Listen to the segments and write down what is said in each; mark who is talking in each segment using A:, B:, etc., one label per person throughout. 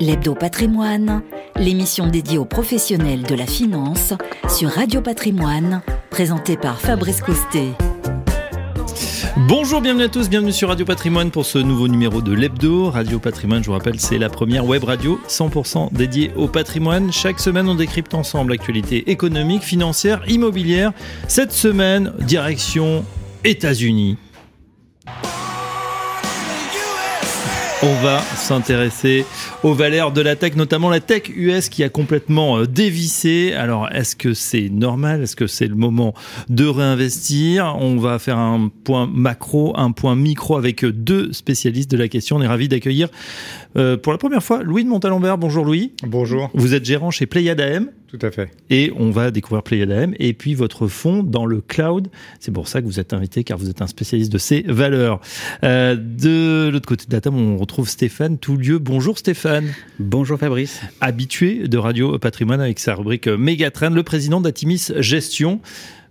A: L'Hebdo Patrimoine, l'émission dédiée aux professionnels de la finance sur Radio Patrimoine, présentée par Fabrice Coustet.
B: Bonjour, bienvenue à tous, bienvenue sur Radio Patrimoine pour ce nouveau numéro de l'Hebdo. Radio Patrimoine, je vous rappelle, c'est la première web radio 100% dédiée au patrimoine. Chaque semaine, on décrypte ensemble l'actualité économique, financière, immobilière. Cette semaine, direction États-Unis. On va s'intéresser aux valeurs de la tech, notamment la tech US qui a complètement euh, dévissé. Alors, est-ce que c'est normal? Est-ce que c'est le moment de réinvestir? On va faire un point macro, un point micro avec deux spécialistes de la question. On est ravis d'accueillir euh, pour la première fois Louis de Montalembert. Bonjour Louis.
C: Bonjour.
B: Vous êtes gérant chez Playad AM.
C: Tout à fait.
B: Et on va découvrir Playad AM et puis votre fonds dans le cloud. C'est pour ça que vous êtes invité car vous êtes un spécialiste de ces valeurs. Euh, de l'autre côté de la table, on retrouve Stéphane Toulieu. Bonjour Stéphane.
D: Bonjour Fabrice.
B: Habitué de Radio Patrimoine avec sa rubrique Megatrend, le président d'Atimis Gestion.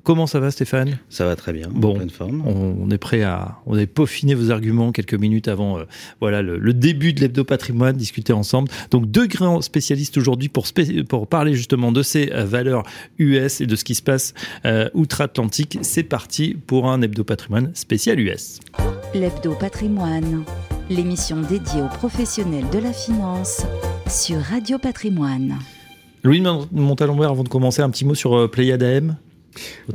B: Comment ça va Stéphane?
D: Ça va très bien,
B: bon, pleine forme. On, est prêt à on est peaufiner vos arguments quelques minutes avant euh, voilà le, début de l'hebdo patrimoine, discuter ensemble. Donc deux grands spécialistes aujourd'hui pour, pour parler justement de ces euh, valeurs US et de ce qui se passe euh, outre-Atlantique. C'est parti pour un hebdo patrimoine spécial US.
A: L'hebdo patrimoine, l'émission dédiée aux professionnels de la finance sur Radio Patrimoine.
B: Louis Montalembert, avant de commencer, un petit mot sur Pléiade AM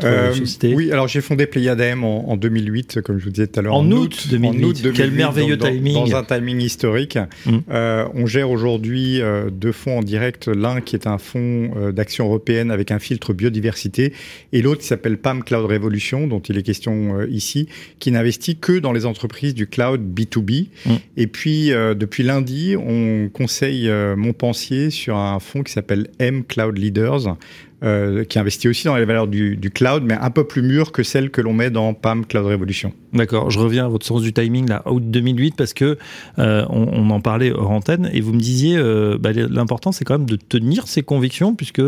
C: euh, oui, alors j'ai fondé Pléiade AM en, 2008, comme je vous disais tout à l'heure.
B: En, août 2008. Quel merveilleux timing.
C: Dans, un timing historique. Hum. Euh, on gère aujourd'hui euh, deux fonds en direct. L'un qui est un fonds d'action européenne avec un filtre biodiversité et l'autre qui s'appelle PAM Cloud Revolution, dont il est question ici, qui n'investit que dans les entreprises du cloud B2B. Hum. Et puis, depuis lundi, on conseille Montpensier sur un fonds qui s'appelle M Cloud Leaders euh, qui investit aussi dans les valeurs du, cloud, mais un peu plus mûres que celles que l'on met dans PAM Cloud Revolution.
B: D'accord, je reviens à votre sens du timing, là, août 2008, parce que euh, on, en parlait hors antenne, et vous me disiez, euh, bah, l'important c'est quand même de tenir ses convictions, puisque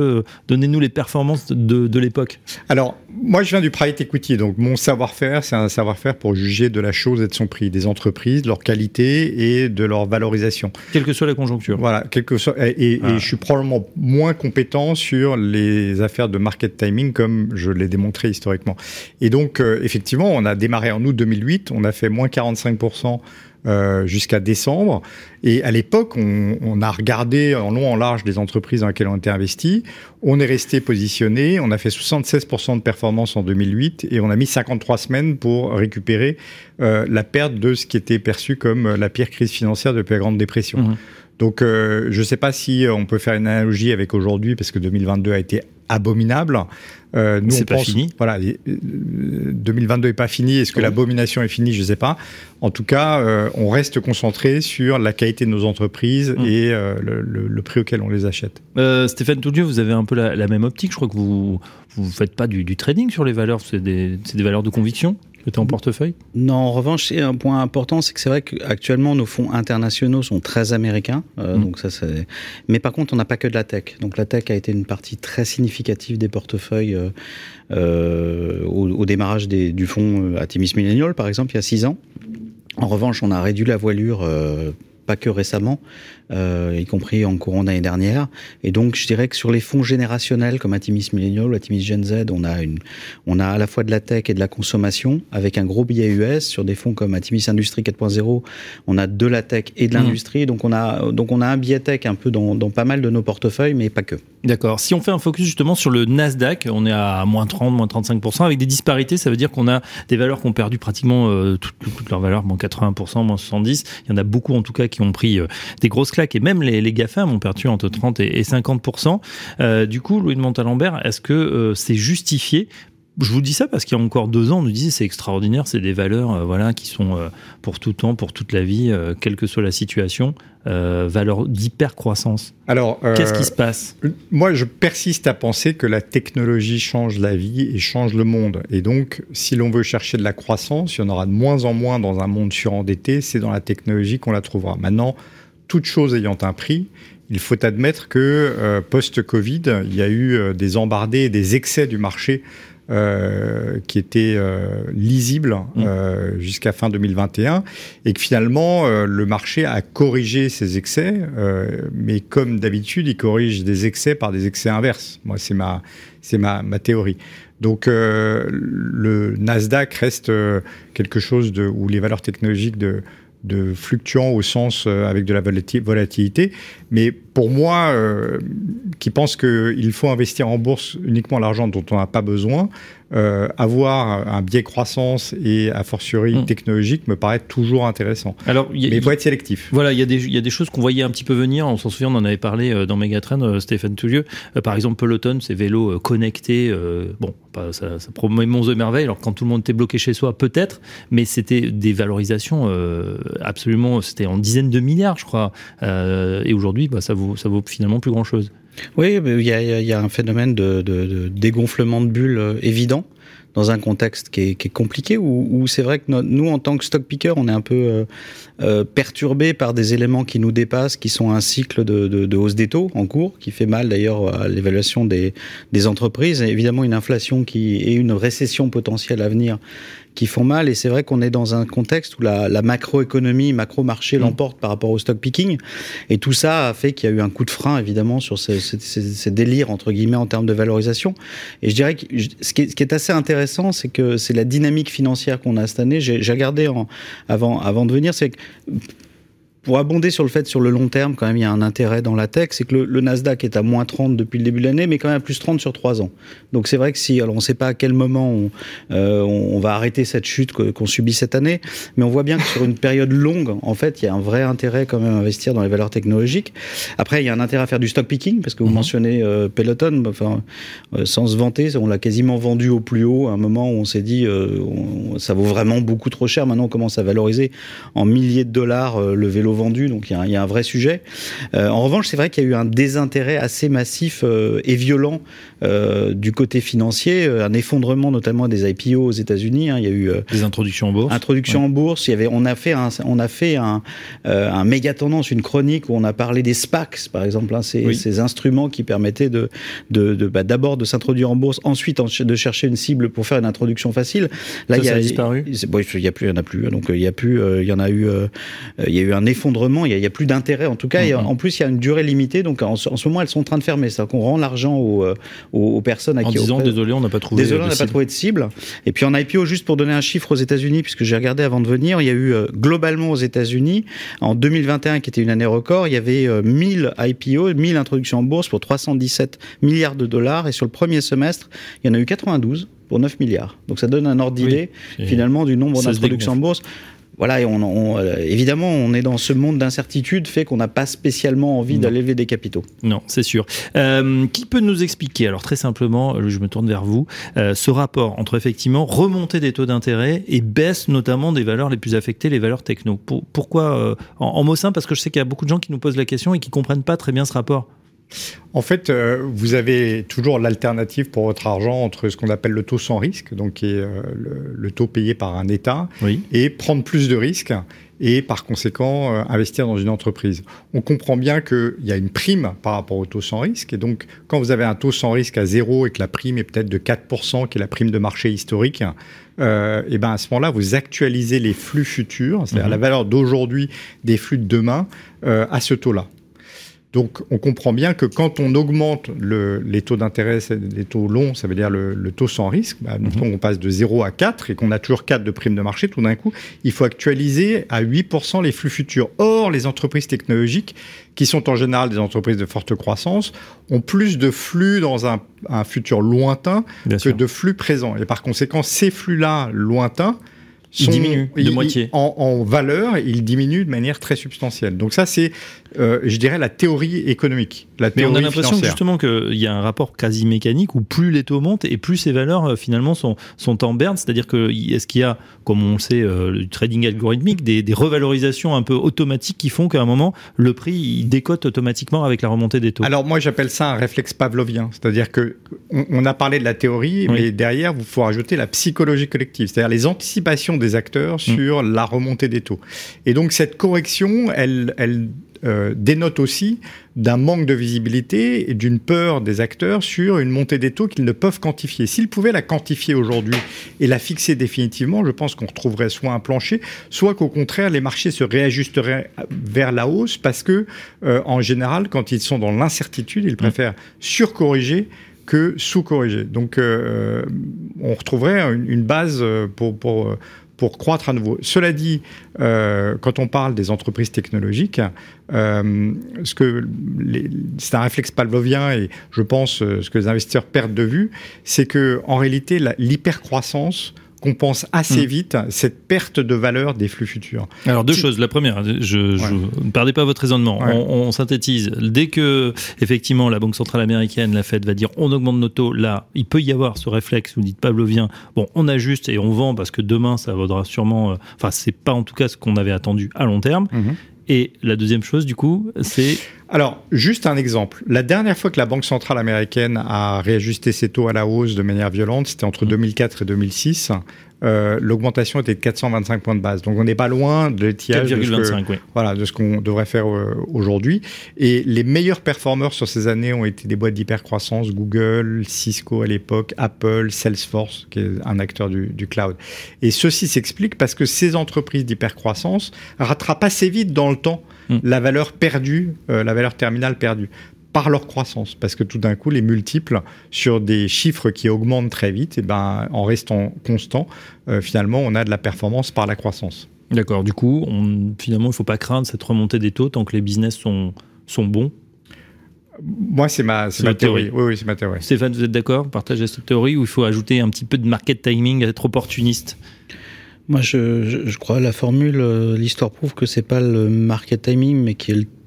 B: donnez-nous les performances de, de l'époque.
C: Alors, moi je viens du private equity, donc mon savoir-faire, c'est un savoir-faire pour juger de la chose et de son prix, des entreprises, de leur qualité et de leur valorisation.
B: Quelle que soit la conjoncture.
C: Voilà, quelle que soit, et, et ah. je suis probablement moins compétent sur les affaires de market timing comme je l'ai démontré historiquement. Et donc, euh, effectivement, on a démarré en août 2008, on a fait moins 45% euh, jusqu'à décembre. Et à l'époque, on, a regardé en long, en large des entreprises dans lesquelles on était investi. On est resté positionné. On a fait 76% de performance en 2008 et on a mis 53 semaines pour récupérer euh, la perte de ce qui était perçu comme la pire crise financière depuis la Grande Dépression. Mmh. Donc, je ne sais pas si on peut faire une analogie avec aujourd'hui, parce que 2022 a été abominable.
B: Euh, nous, c'est pas fini.
C: Voilà, 2022 euh, est pas fini. Est-ce que l'abomination est finie? Je ne sais pas. En tout cas, euh, on reste concentré sur la qualité de nos entreprises mm. et le, prix auquel on les achète.
B: Stéphane Toudieu, vous avez un peu la, même optique. Je crois que vous vous faites pas du, du trading sur les valeurs. C'est des, des valeurs de conviction? En portefeuille?
D: Non, en revanche, un point important, c'est que c'est vrai qu'actuellement, nos fonds internationaux sont très américains. Euh, mmh. donc ça, c'est... Mais par contre, on n'a pas que de la tech. Donc la tech a été une partie très significative des portefeuilles euh, euh, au, démarrage du fonds Atimis Millennial, par exemple, il y a six ans. En revanche, on a réduit la voilure pas que récemment, euh, y compris en courant d'année dernière. Et donc, je dirais que sur les fonds générationnels comme Atimis Millennial, Atimis Gen Z, on a une, on a à la fois de la tech et de la consommation avec un gros billet US. Sur des fonds comme Atimis Industrie 4.0, on a de la tech et de mmh. l'industrie. Donc, on a, donc on a un billet tech un peu dans, dans pas mal de nos portefeuilles, mais pas que.
B: D'accord. Si on fait un focus justement sur le Nasdaq, on est à moins 30, moins 35%, avec des disparités, ça veut dire qu'on a des valeurs qui ont perdu pratiquement euh, toutes, toutes leurs valeurs, moins 80%, moins 70%. Il y en a beaucoup en tout cas qui ont pris euh, des grosses et même les, les GAFAM ont perdu entre 30 et 50%. Euh, du coup, Louis de Montalembert, est-ce que euh, c'est justifié? Je vous dis ça parce qu'il y a encore deux ans, on nous disait c'est extraordinaire, c'est des valeurs euh, voilà qui sont pour tout temps, pour toute la vie, quelle que soit la situation, valeurs d'hyper croissance. Alors, qu'est-ce qui se passe?
C: Moi, je persiste à penser que la technologie change la vie et change le monde. Et donc, si l'on veut chercher de la croissance, il y en aura de moins en moins dans un monde surendetté. C'est dans la technologie qu'on la trouvera. Maintenant toute chose ayant un prix, il faut admettre que euh, post-Covid, il y a eu euh, des embardés, des excès du marché euh, qui était euh, lisible mmh. euh, jusqu'à fin 2021 et que finalement le marché a corrigé ses excès, mais comme d'habitude, il corrige des excès par des excès inverses. Moi, c'est ma, c'est ma, ma théorie. Donc le Nasdaq reste quelque chose de, où les valeurs technologiques de, de fluctuants au sens avec de la volatilité. Mais pour moi, euh, qui pense qu'il faut investir en bourse uniquement l'argent dont on n'a pas besoin, euh, avoir un biais croissance et a fortiori hmm. technologique me paraît toujours intéressant. Alors, Mais il faut être sélectif.
B: Voilà, il y, a des, y a des choses qu'on voyait un petit peu venir. On s'en souvient, on en avait parlé euh, dans Megatrend, euh, Stéphane Toulieu. Par exemple, Peloton, ces vélos connectés. bon, ça, ça promet monts de merveille. Alors, quand tout le monde était bloqué chez soi, peut-être, mais c'était des valorisations absolument. C'était en dizaines de milliards, je crois. et aujourd'hui, bah, ça, vaut, ça vaut finalement plus grand-chose.
D: Oui, il y, y, a un phénomène de, de, de dégonflement de bulles euh, évident dans un contexte qui est, qui est compliqué où, où c'est vrai que nous, en tant que stock picker, on est un peu euh, euh, perturbé par des éléments qui nous dépassent, qui sont un cycle de, de, de hausse des taux en cours, qui fait mal d'ailleurs à l'évaluation des, des entreprises, et évidemment une inflation qui et une récession potentielle à venir qui font mal. Et c'est vrai qu'on est dans un contexte où la, la macroéconomie, macro-marché mmh. l'emporte par rapport au stock picking. Et tout ça a fait qu'il y a eu un coup de frein, évidemment, sur ces, ces, ces, délires, entre guillemets, en termes de valorisation. Et je dirais que ce qui est, ce qui est assez intéressant, c'est que c'est la dynamique financière qu'on a cette année. J'ai regardé en, avant, avant de venir, c'est que pour abonder sur le fait, sur le long terme, quand même, il y a un intérêt dans la tech, c'est que le, Nasdaq est à moins 30 depuis le début de l'année, mais quand même à plus 30 sur 3 ans. Donc c'est vrai que si, alors on ne sait pas à quel moment on, euh, on va arrêter cette chute qu'on subit cette année, mais on voit bien que sur une période longue, en fait, il y a un vrai intérêt quand même à investir dans les valeurs technologiques. Après, il y a un intérêt à faire du stock picking, parce que vous mhm. mentionnez euh, Peloton, enfin, euh, sans se vanter, on l'a quasiment vendu au plus haut, à un moment où on s'est dit, euh, on, ça vaut vraiment beaucoup trop cher. Maintenant, on commence à valoriser en milliers de dollars euh, le vélo vendu, donc il y, y, a un vrai sujet. Euh, en revanche, c'est vrai qu'il y a eu un désintérêt assez massif euh, et violent euh, du côté financier, un effondrement notamment des IPO aux États-Unis. Hein. Il y a eu
B: des introductions en bourse.
D: Introduction en bourse. Il y avait, on a fait un, on a fait un, un méga tendance, une chronique où on a parlé des SPACs, par exemple, hein, ces, ces, instruments qui permettaient de, de, de bah, d'abord de s'introduire en bourse, ensuite de chercher une cible pour faire une introduction facile.
B: Là, ça, il y a, ça a disparu.
D: Il y a plus, il y en a plus. Donc il y a plus, il y en a eu, il y a eu un effondrement il n'y a, a, plus d'intérêt en tout cas. Et mm-hmm. en plus, il y a une durée limitée. Donc en, ce moment, elles sont en train de fermer. C'est-à-dire qu'on rend l'argent aux, euh, aux, personnes à
B: en
D: qui.
B: En disant, désolé, on n'a pas trouvé.
D: Désolé, on n'a pas trouvé de cible. Et puis en IPO, juste pour donner un chiffre aux États-Unis, puisque j'ai regardé avant de venir, il y a eu euh, globalement aux États-Unis, en 2021, qui était une année record, il y avait 1000 IPO, 1000 introductions en bourse pour 317 milliards de dollars. Et sur le premier semestre, il y en a eu 92 pour 9 milliards. Donc ça donne un ordre d'idée, finalement, du nombre d'introductions en bourse voilà, et on, on euh, évidemment, on est dans ce monde d'incertitude, fait qu'on n'a pas spécialement envie d'aller lever des capitaux.
B: Non, c'est sûr. Euh, qui peut nous expliquer, alors très simplement, je me tourne vers vous, euh, ce rapport entre effectivement remontée des taux d'intérêt et baisse notamment des valeurs les plus affectées, les valeurs techno? Pour, Pourquoi euh, en, en mots simples Parce que je sais qu'il y a beaucoup de gens qui nous posent la question et qui comprennent pas très bien ce rapport.
C: En fait, euh, vous avez toujours l'alternative pour votre argent entre ce qu'on appelle le taux sans risque, donc qui est euh, le, taux payé par un État, et prendre plus de risques et par conséquent euh, investir dans une entreprise. On comprend bien qu'il y a une prime par rapport au taux sans risque, et donc quand vous avez un taux sans risque à zéro et que la prime est peut-être de 4%, qui est la prime de marché historique, euh, et ben à ce moment-là, vous actualisez les flux futurs, c'est-à-dire mmh. la valeur d'aujourd'hui des flux de demain, euh, à ce taux-là. Donc, on comprend bien que quand on augmente le, les taux d'intérêt, les taux longs, ça veut dire le, le taux sans risque, bah, mm on passe de 0 à 4 et qu'on a toujours 4 de primes de marché, tout d'un coup, il faut actualiser à 8% les flux futurs. Or, les entreprises technologiques, qui sont en général des entreprises de forte croissance, ont plus de flux dans un, un futur lointain bien que sûr. de flux présents. Et par conséquent, ces flux-là lointains,
B: sont, il diminue de moitié.
C: En, en, valeur, il diminue de manière très substantielle. Donc ça, c'est, euh, je dirais, la théorie économique. La
B: théorie Mais on a l'impression justement qu'il y a un rapport quasi mécanique où plus les taux montent et plus ces valeurs euh, finalement sont, sont en berne. C'est-à-dire que est-ce qu'il y a, comme on le sait, euh, du trading algorithmique, des, des, revalorisations un peu automatiques qui font qu'à un moment, le prix il décote automatiquement avec la remontée des taux?
C: Alors moi, j'appelle ça un réflexe pavlovien. C'est-à-dire que on, on, a parlé de la théorie, oui. mais derrière, il faut rajouter la psychologie collective. C'est-à-dire les anticipations des acteurs mmh. sur la remontée des taux. Et donc cette correction, elle, elle euh, dénote aussi d'un manque de visibilité et d'une peur des acteurs sur une montée des taux qu'ils ne peuvent quantifier. S'ils pouvaient la quantifier aujourd'hui et la fixer définitivement, je pense qu'on retrouverait soit un plancher, soit qu'au contraire, les marchés se réajusteraient vers la hausse parce que, euh, en général, quand ils sont dans l'incertitude, ils préfèrent surcorriger que sous-corriger. Donc, euh, on retrouverait une, base pour, pour, pour croître à nouveau. Cela dit, euh, quand on parle des entreprises technologiques, euh, ce que c'est un réflexe pavlovien et je pense euh, ce que les investisseurs perdent de vue, c'est que en réalité l'hypercroissance qu'on pense assez hmm. vite cette perte de valeur des flux futurs.
B: Alors deux choses. La première, je, ne perdez pas votre raisonnement. On, synthétise. Dès que effectivement la Banque centrale américaine, la Fed va dire on augmente nos taux, là, il peut y avoir ce réflexe. Vous dites pavlovien. Bon, on ajuste et on vend parce que demain ça vaudra sûrement. Euh, enfin, c'est pas en tout cas ce qu'on avait attendu à long terme. Mhm. Et la deuxième chose, du coup, c'est...
C: Alors, juste un exemple. La dernière fois que la Banque centrale américaine a réajusté ses taux à la hausse de manière violente, c'était entre 2004 et 2006. Euh, l'augmentation était de 425 points de base. Donc on n'est pas loin de l'étiage de,
B: oui.
C: voilà, de ce qu'on devrait faire euh, aujourd'hui. Et les meilleurs performeurs sur ces années ont été des boîtes d'hypercroissance, Google, Cisco à l'époque, Apple, Salesforce, qui est un acteur du, du cloud. Et ceci s'explique parce que ces entreprises d'hypercroissance rattrapent assez vite dans le temps hmm. la valeur perdue, euh, la valeur terminale perdue par leur croissance, parce que tout d'un coup, les multiples sur des chiffres qui augmentent très vite, et eh ben, en restant constant, euh, finalement, on a de la performance par la croissance.
B: D'accord. Du coup, on, finalement, il ne faut pas craindre cette remontée des taux tant que les business sont, sont bons?
C: Moi, c'est ma, ma théorie. Oui, oui c'est ma théorie.
B: Stéphane, vous êtes d'accord? Partagez cette théorie ou il faut ajouter un petit peu de market timing, être opportuniste?
D: Moi, je, je, crois la formule, euh, l'histoire prouve que c'est pas le market timing, mais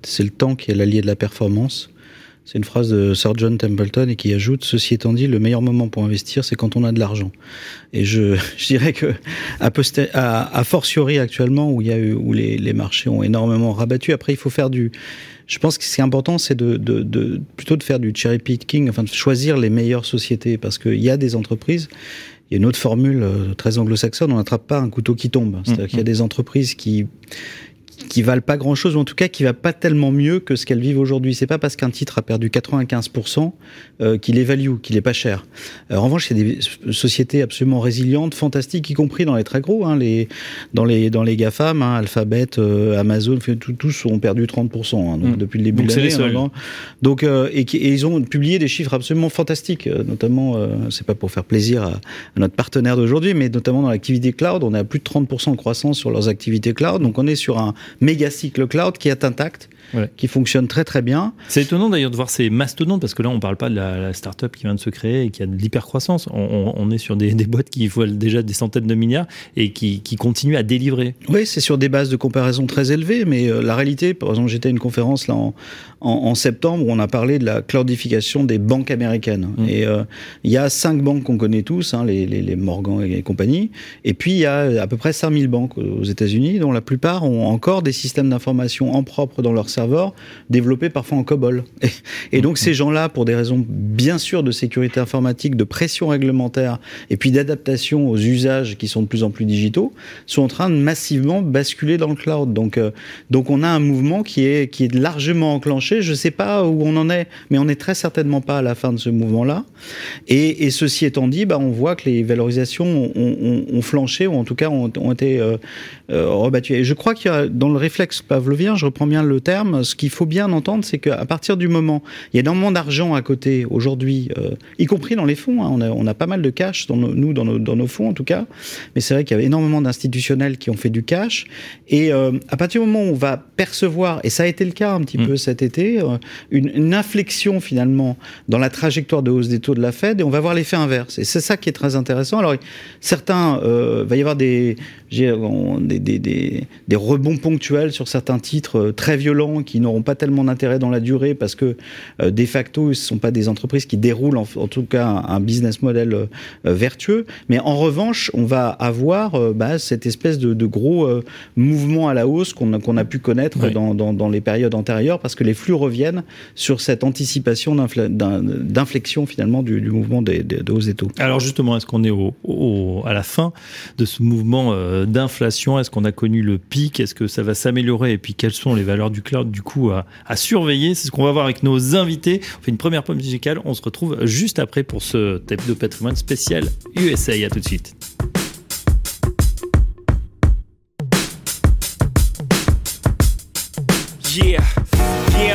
D: c'est le temps qui est l'allié de la performance. C'est une phrase de Sir John Templeton et qui ajoute Ceci étant dit, le meilleur moment pour investir, c'est quand on a de l'argent. Et je, je, dirais que, à, à, fortiori actuellement, où, il y a eu, où les, les, marchés ont énormément rabattu, après, il faut faire du. Je pense que ce qui est important, c'est de, de, de, plutôt de faire du cherry picking, enfin de choisir les meilleures sociétés, parce qu'il y a des entreprises il y a une autre formule euh, très anglo-saxonne, on n'attrape pas un couteau qui tombe. C'est-à-dire qu'il y a mm-hmm. des entreprises qui qui valent pas grand chose, ou en tout cas qui va pas tellement mieux que ce qu'elles vivent aujourd'hui. C'est pas parce qu'un titre a perdu 95% euh, qu'il est value, qu'il est pas cher. Euh, en revanche, il y a des sociétés absolument résilientes, fantastiques, y compris dans les très gros, hein, les, dans les dans les GAFAM, hein, Alphabet, euh, Amazon, tous ont perdu 30% hein, donc, mm. depuis le début de l'année. Donc et, et, ils ont publié des chiffres absolument fantastiques, notamment, c'est pas pour faire plaisir à, à notre partenaire d'aujourd'hui, mais notamment dans l'activité cloud, on est à plus de 30% de croissance sur leurs activités cloud. Donc on est sur un méga cycle cloud qui est intact, qui fonctionne très très bien.
B: C'est étonnant d'ailleurs de voir ces mastodontes parce que là on parle pas de la, start-up qui vient de se créer et qui a de l'hypercroissance. On, on, est sur des, des, boîtes qui volent déjà des centaines de milliards et qui, qui continuent à délivrer.
D: Oui, c'est sur des bases de comparaison très élevées, mais euh, la réalité, par exemple, j'étais à une conférence là en, en, septembre où on a parlé de la cloudification des banques américaines. Mmh. Et euh, il y a cinq banques qu'on connaît tous, hein, les, les, les, Morgan et compagnie, et puis il y a à peu près 5000 banques aux États-Unis, dont la plupart ont encore des systèmes d'information en propre dans leur serveur, développés parfois en COBOL. Et, donc ces gens-là, pour des raisons bien sûr de sécurité informatique, de pression réglementaire, et puis d'adaptation aux usages qui sont de plus en plus digitaux, sont en train de massivement basculer dans le cloud. Donc, euh, donc on a un mouvement qui est, qui est largement enclenché. Je ne sais pas où on en est, mais on n'est très certainement pas à la fin de ce mouvement-là. Et, ceci étant dit, bah, on voit que les valorisations ont, flanché, ou en tout cas ont, ont été euh, euh, rebattues. Et je crois qu'il y a dans le réflexe pavlovien, je reprends bien le terme, ce qu'il faut bien entendre, c'est qu'à partir du moment, il y a énormément d'argent à côté aujourd'hui, euh, y compris dans les fonds, hein, on, a, on, a, pas mal de cash, dans nous, dans nos, dans nos, fonds en tout cas, mais c'est vrai qu'il y a énormément d'institutionnels qui ont fait du cash, et euh, à partir du moment où on va percevoir, et ça a été le cas un petit mm. peu cet été, euh, une, une, inflexion finalement dans la trajectoire de hausse des taux de la Fed, et on va voir l'effet inverse. Et c'est ça qui est très intéressant. Alors certains, va y avoir des, des, des, des, des rebonds sur certains titres très violents qui n'auront pas tellement d'intérêt dans la durée parce que de facto, ce ne sont pas des entreprises qui déroulent en, tout cas un, business model vertueux. Mais en revanche, on va avoir bah, cette espèce de, de gros mouvement à la hausse qu'on a, pu connaître dans, dans, dans, les périodes antérieures parce que les flux reviennent sur cette anticipation d'inflexion finalement du, du mouvement des, des, de hausse des taux.
B: Alors justement, est-ce qu'on est au, au, à la fin de ce mouvement euh, d'inflation? Est-ce qu'on a connu le pic? Est-ce que ça va s'améliorer Et puis quelles sont les valeurs du cloud du coup à, à surveiller C'est ce qu'on va voir avec nos invités. On fait une première pause musicale. On se retrouve juste après pour ce thème de patrimoine spécial USA. À tout de suite.
E: Yeah.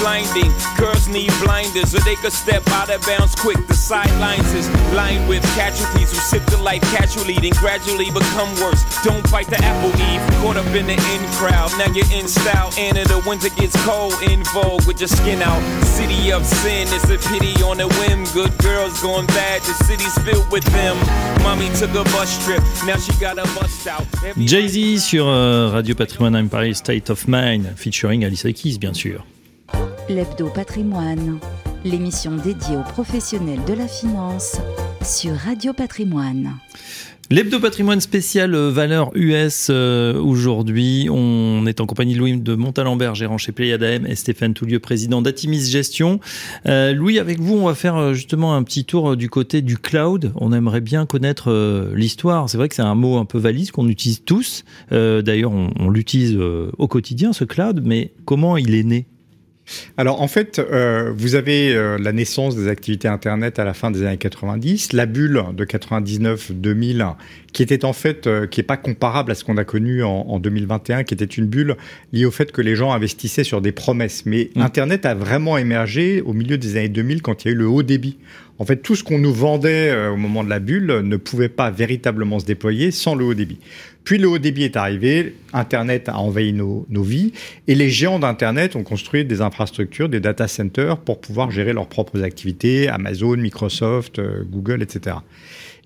E: blinding. Girls need blinders, or they could step out of bounds quick. The sidelines is lined with casualties who sip the life casually, then gradually become worse. Don't bite the apple eve, caught up in the in crowd. Now you're in style, and in the winter gets cold, in vogue with your skin out. City of sin, it's a pity on a whim. Good girls going bad, the city's filled with them. Mommy took a bus trip, now she got a bust out.
B: Jay-Z sur euh, Radio Patrimoine Empire State of Mind, featuring Alice Keys, bien sûr.
A: L'Hebdo Patrimoine, l'émission dédiée aux professionnels de la finance sur Radio Patrimoine.
B: L'Hebdo Patrimoine spécial euh, valeur US euh, aujourd'hui. On est en compagnie de Louis de Montalembert, gérant chez Pléiade et Stéphane Toulieu, président d'Atimis Gestion. Euh, Louis, avec vous, on va faire justement un petit tour du côté du cloud. On aimerait bien connaître l'histoire. C'est vrai que c'est un mot un peu valise qu'on utilise tous. D'ailleurs, on l'utilise au quotidien, ce cloud, mais comment il est né?
C: Alors en fait, euh, vous avez euh, la naissance des activités Internet à la fin des années 90, la bulle de 99-2000 qui était en fait, euh, qui est pas comparable à ce qu'on a connu en, 2021, qui était une bulle liée au fait que les gens investissaient sur des promesses. Mais mmh. Internet a vraiment émergé au milieu des années 2000 quand il y a eu le haut débit En fait, tout ce qu'on nous vendait euh, au moment de la bulle ne pouvait pas véritablement se déployer sans le haut débit. Puis le haut débit est arrivé, Internet a envahi nos, nos vies, et les géants d'Internet ont construit des infrastructures, des data centers pour pouvoir gérer leurs propres activités, Amazon, Microsoft, euh, Google, etc.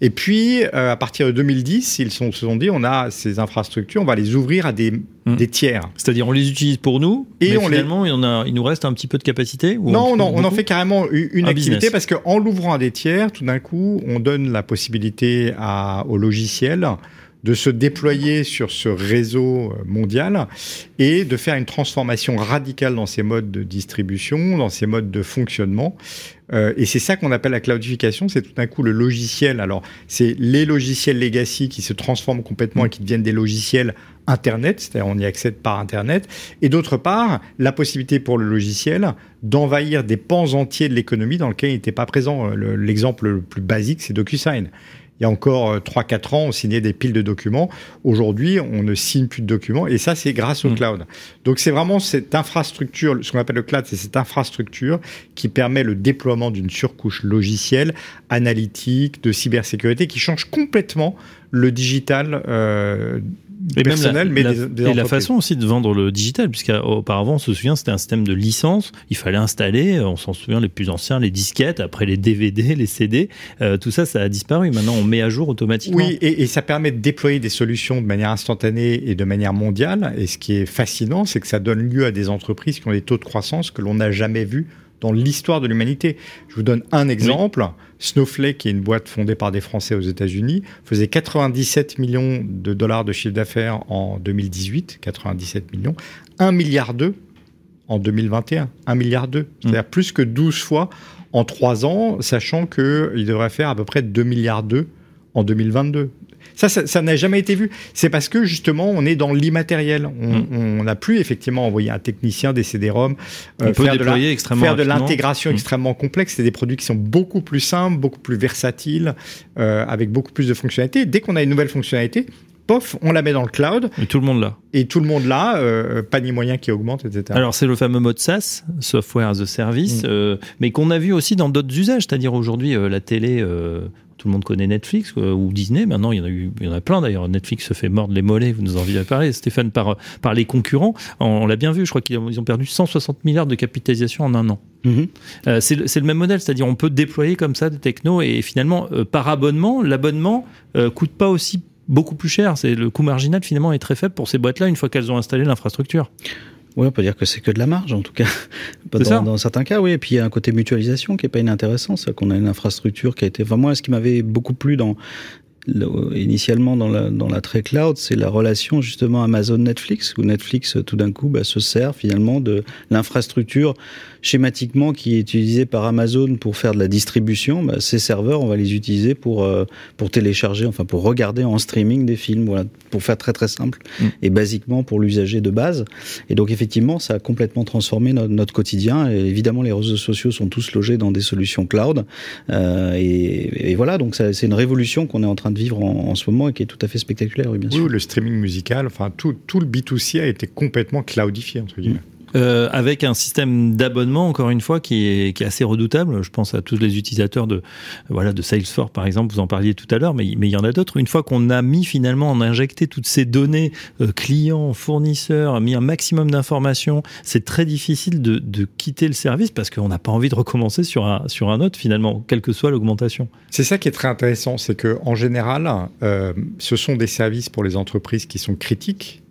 C: Et puis, euh, à partir de 2010, ils sont, se sont dit, on a ces infrastructures, on va les ouvrir à des,
B: Hmm.
C: des tiers.
B: C'est-à-dire, on les utilise pour nous,
C: Et
B: mais
C: on les-
B: finalement, il, en a, il nous reste un petit peu de capacité ou
C: Non,
B: un-
C: non, on en fait carrément une
B: Un
C: activité
B: business.
C: parce qu'en l'ouvrant à des tiers, tout d'un coup, on donne la possibilité à, au logiciel de se déployer sur ce réseau euh, mondial et de faire une transformation radicale dans ses modes de distribution, dans ses modes de fonctionnement. Euh, et c'est ça qu'on appelle la cloudification, c'est tout d'un coup le logiciel. Alors, c'est les logiciels legacy qui se transforment complètement et qui deviennent des logiciels Internet, c'est-à-dire on y accède par Internet, et d'autre part, la possibilité pour le logiciel d'envahir des pans entiers de l'économie dans lesquels il n'était pas présent. Euh, le- L'exemple le plus basique, c'est DocuSign. Il y a encore euh, 3-4 ans, on signait des piles de documents. Aujourd'hui, on ne signe plus de documents, et ça, c'est grâce au
B: Mm.
C: cloud. Donc, c'est vraiment cette infrastructure, ce qu'on appelle le cloud, c'est cette infrastructure qui permet le déploiement d'une surcouche logicielle, analytique, de cybersécurité, qui change complètement le digital euh,
B: Et même la,
C: mais
B: la-
C: des, des
B: et la
C: entreprises.
B: façon aussi de vendre le digital, puisqu'auparavant, on se souvient, c'était un système de licence. Il fallait installer, on s'en souvient, les plus anciens, les disquettes, après les DVD, les CD. euh, tout ça, ça a disparu. Maintenant, on met à jour automatiquement.
C: Oui, et, et ça permet de déployer des solutions de manière instantanée et de manière mondiale. Et ce qui est fascinant, c'est que ça donne lieu à des entreprises qui ont des taux de croissance que l'on n'a jamais vus dans l'histoire de l'humanité. Je vous donne un exemple. Snowflake, qui est une boîte fondée par des Français aux États-Unis, faisait 97 millions de dollars de chiffre d'affaires en 2018, 97 millions, 1 milliard 2 en 2021, 1 milliard 2, c'est-à-dire plus que 12 fois en 3 ans, sachant qu'il devrait faire à peu près 2 milliards 2 en 2022. Ça, ça n'a jamais été vu. C'est parce que justement, on est dans l'immatériel. On
B: Mm.
C: n'a plus effectivement envoyé un technicien des CD-ROM
B: peut
C: faire de la-
B: déployer extrêmement
C: faire de l'intégration
B: Mm.
C: extrêmement complexe. C'est des produits qui sont beaucoup plus simples, beaucoup plus versatiles, euh, avec beaucoup plus de fonctionnalités. Dès qu'on a une nouvelle fonctionnalité, pof, on la met dans le cloud
B: Et tout le monde là.
C: et tout le monde là, euh, panier moyen qui augmente, etc.
B: Alors c'est le fameux mode SaaS, Software as a Service,
C: Mm.
B: euh, mais qu'on a vu aussi dans d'autres usages, c'est-à-dire aujourd'hui euh, la télé, euh, tout le monde connaît Netflix euh, ou Disney, maintenant il y en a eu, il y en a plein d'ailleurs. Netflix se fait mordre les mollets, vous nous en avez parlé, Stéphane, par, par les concurrents. On, on l'a bien vu, je crois qu'ils ont, perdu 160 milliards de capitalisation en un an.
D: Mhm.
B: Euh, c'est le c'est le même modèle, c'est-à-dire on peut déployer comme ça des technos et finalement euh, par abonnement, l'abonnement euh, coûte pas aussi beaucoup plus cher. C'est le coût marginal finalement est très faible pour ces boîtes-là une fois qu'elles ont installé l'infrastructure.
D: Oui, on peut dire que c'est que de la marge, en tout cas.
B: Ça.
D: dans, certains cas, oui. Et puis il y a un côté mutualisation qui est pas inintéressant, c'est qu'on a une infrastructure qui a été. Enfin, moi, ce qui m'avait beaucoup plu dans initialement dans la dans la très cloud, c'est la relation justement Amazon-Netflix, où Netflix euh, tout d'un coup bah, se sert finalement de l'infrastructure schématiquement qui est utilisée par Amazon pour faire de la distribution. Bah, ces serveurs, on va les utiliser pour euh, pour télécharger, enfin pour regarder en streaming des films, voilà, pour faire très très simple
B: Mm.
D: et basiquement pour l'usager de base. Et donc effectivement, ça a complètement transformé notre, notre quotidien. Et évidemment, les réseaux sociaux sont tous logés dans des solutions cloud. Euh, et, et voilà, donc c'est une révolution qu'on est en train de vivre en, en ce moment et qui est tout à fait spectaculaire, oui, bien
C: Oui,
D: sûr.
C: le streaming musical, enfin tout, tout le B2C a été complètement cloudifié entre guillemets.
B: Euh, avec un système d'abonnement encore une fois qui est, assez redoutable. Je pense à tous les utilisateurs de voilà de Salesforce par exemple. Vous en parliez tout à l'heure, mais il y en a d'autres. Une fois qu'on a mis finalement, on a injecté toutes ces données euh, clients, fournisseurs, mis un maximum d'informations, c'est très difficile de, quitter le service parce qu'on n'a pas envie de recommencer sur un sur un autre finalement, quelle que soit l'augmentation.
C: C'est ça qui est très intéressant, c'est que en général, euh, ce sont des services pour les entreprises qui sont critiques.